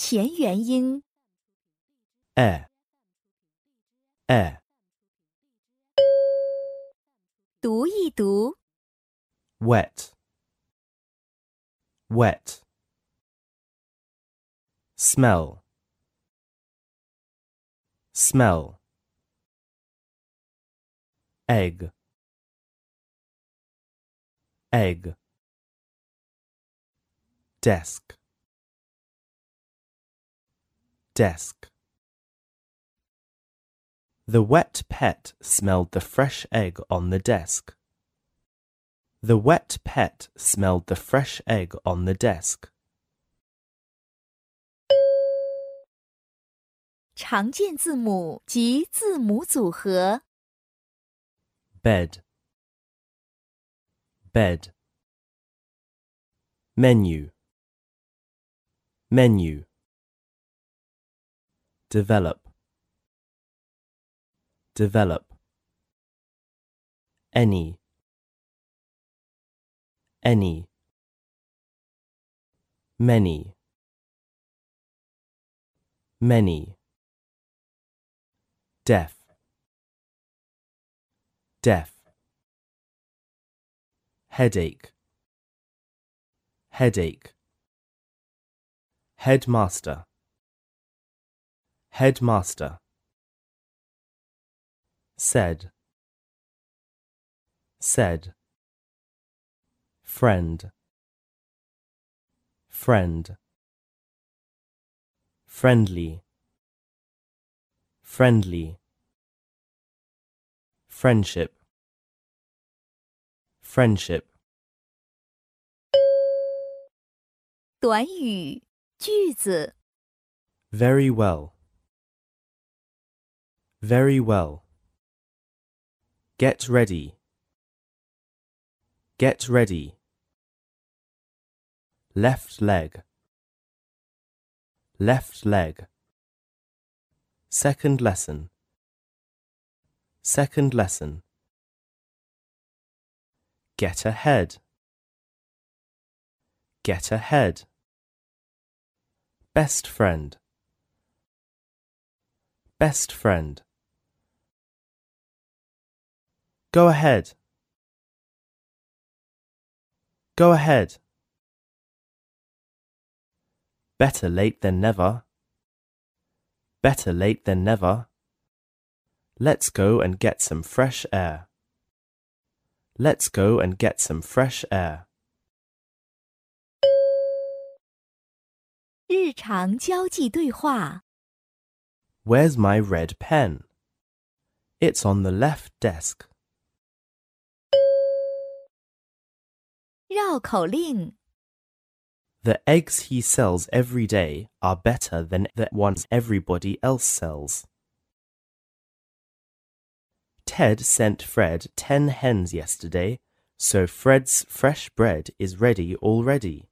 前元音 air, air, 读一读， wet, wet. Smell, smell. Egg, egg. Desk, desk. The wet pet smelled the fresh egg on the desk. The wet pet smelled the fresh egg on the desk. 常见字母及字母组合。 Bed, bed. Menu, menu. Develop, develop. Any, any. Many, many. Deaf, deaf. Headache, headache. Headmaster, headmaster. Said, said. Friend, friend. Friendly, friendly. Friendship, friendship. 短语句子 Very well. Very well. Get ready. Get ready. Left leg. Left leg. Second lesson. Second lesson. Get ahead. Get ahead. Best friend. Best friend. Go ahead. Go ahead. Better late than never. Better late than never. Let's go and get some fresh air. Let's go and get some fresh air. 日常交际对话。 Where's my red pen? It's on the left desk. 绕口令： The eggs he sells every day are better than the ones everybody else sells. Ted sent Fred ten hens yesterday, so Fred's fresh bread is ready already.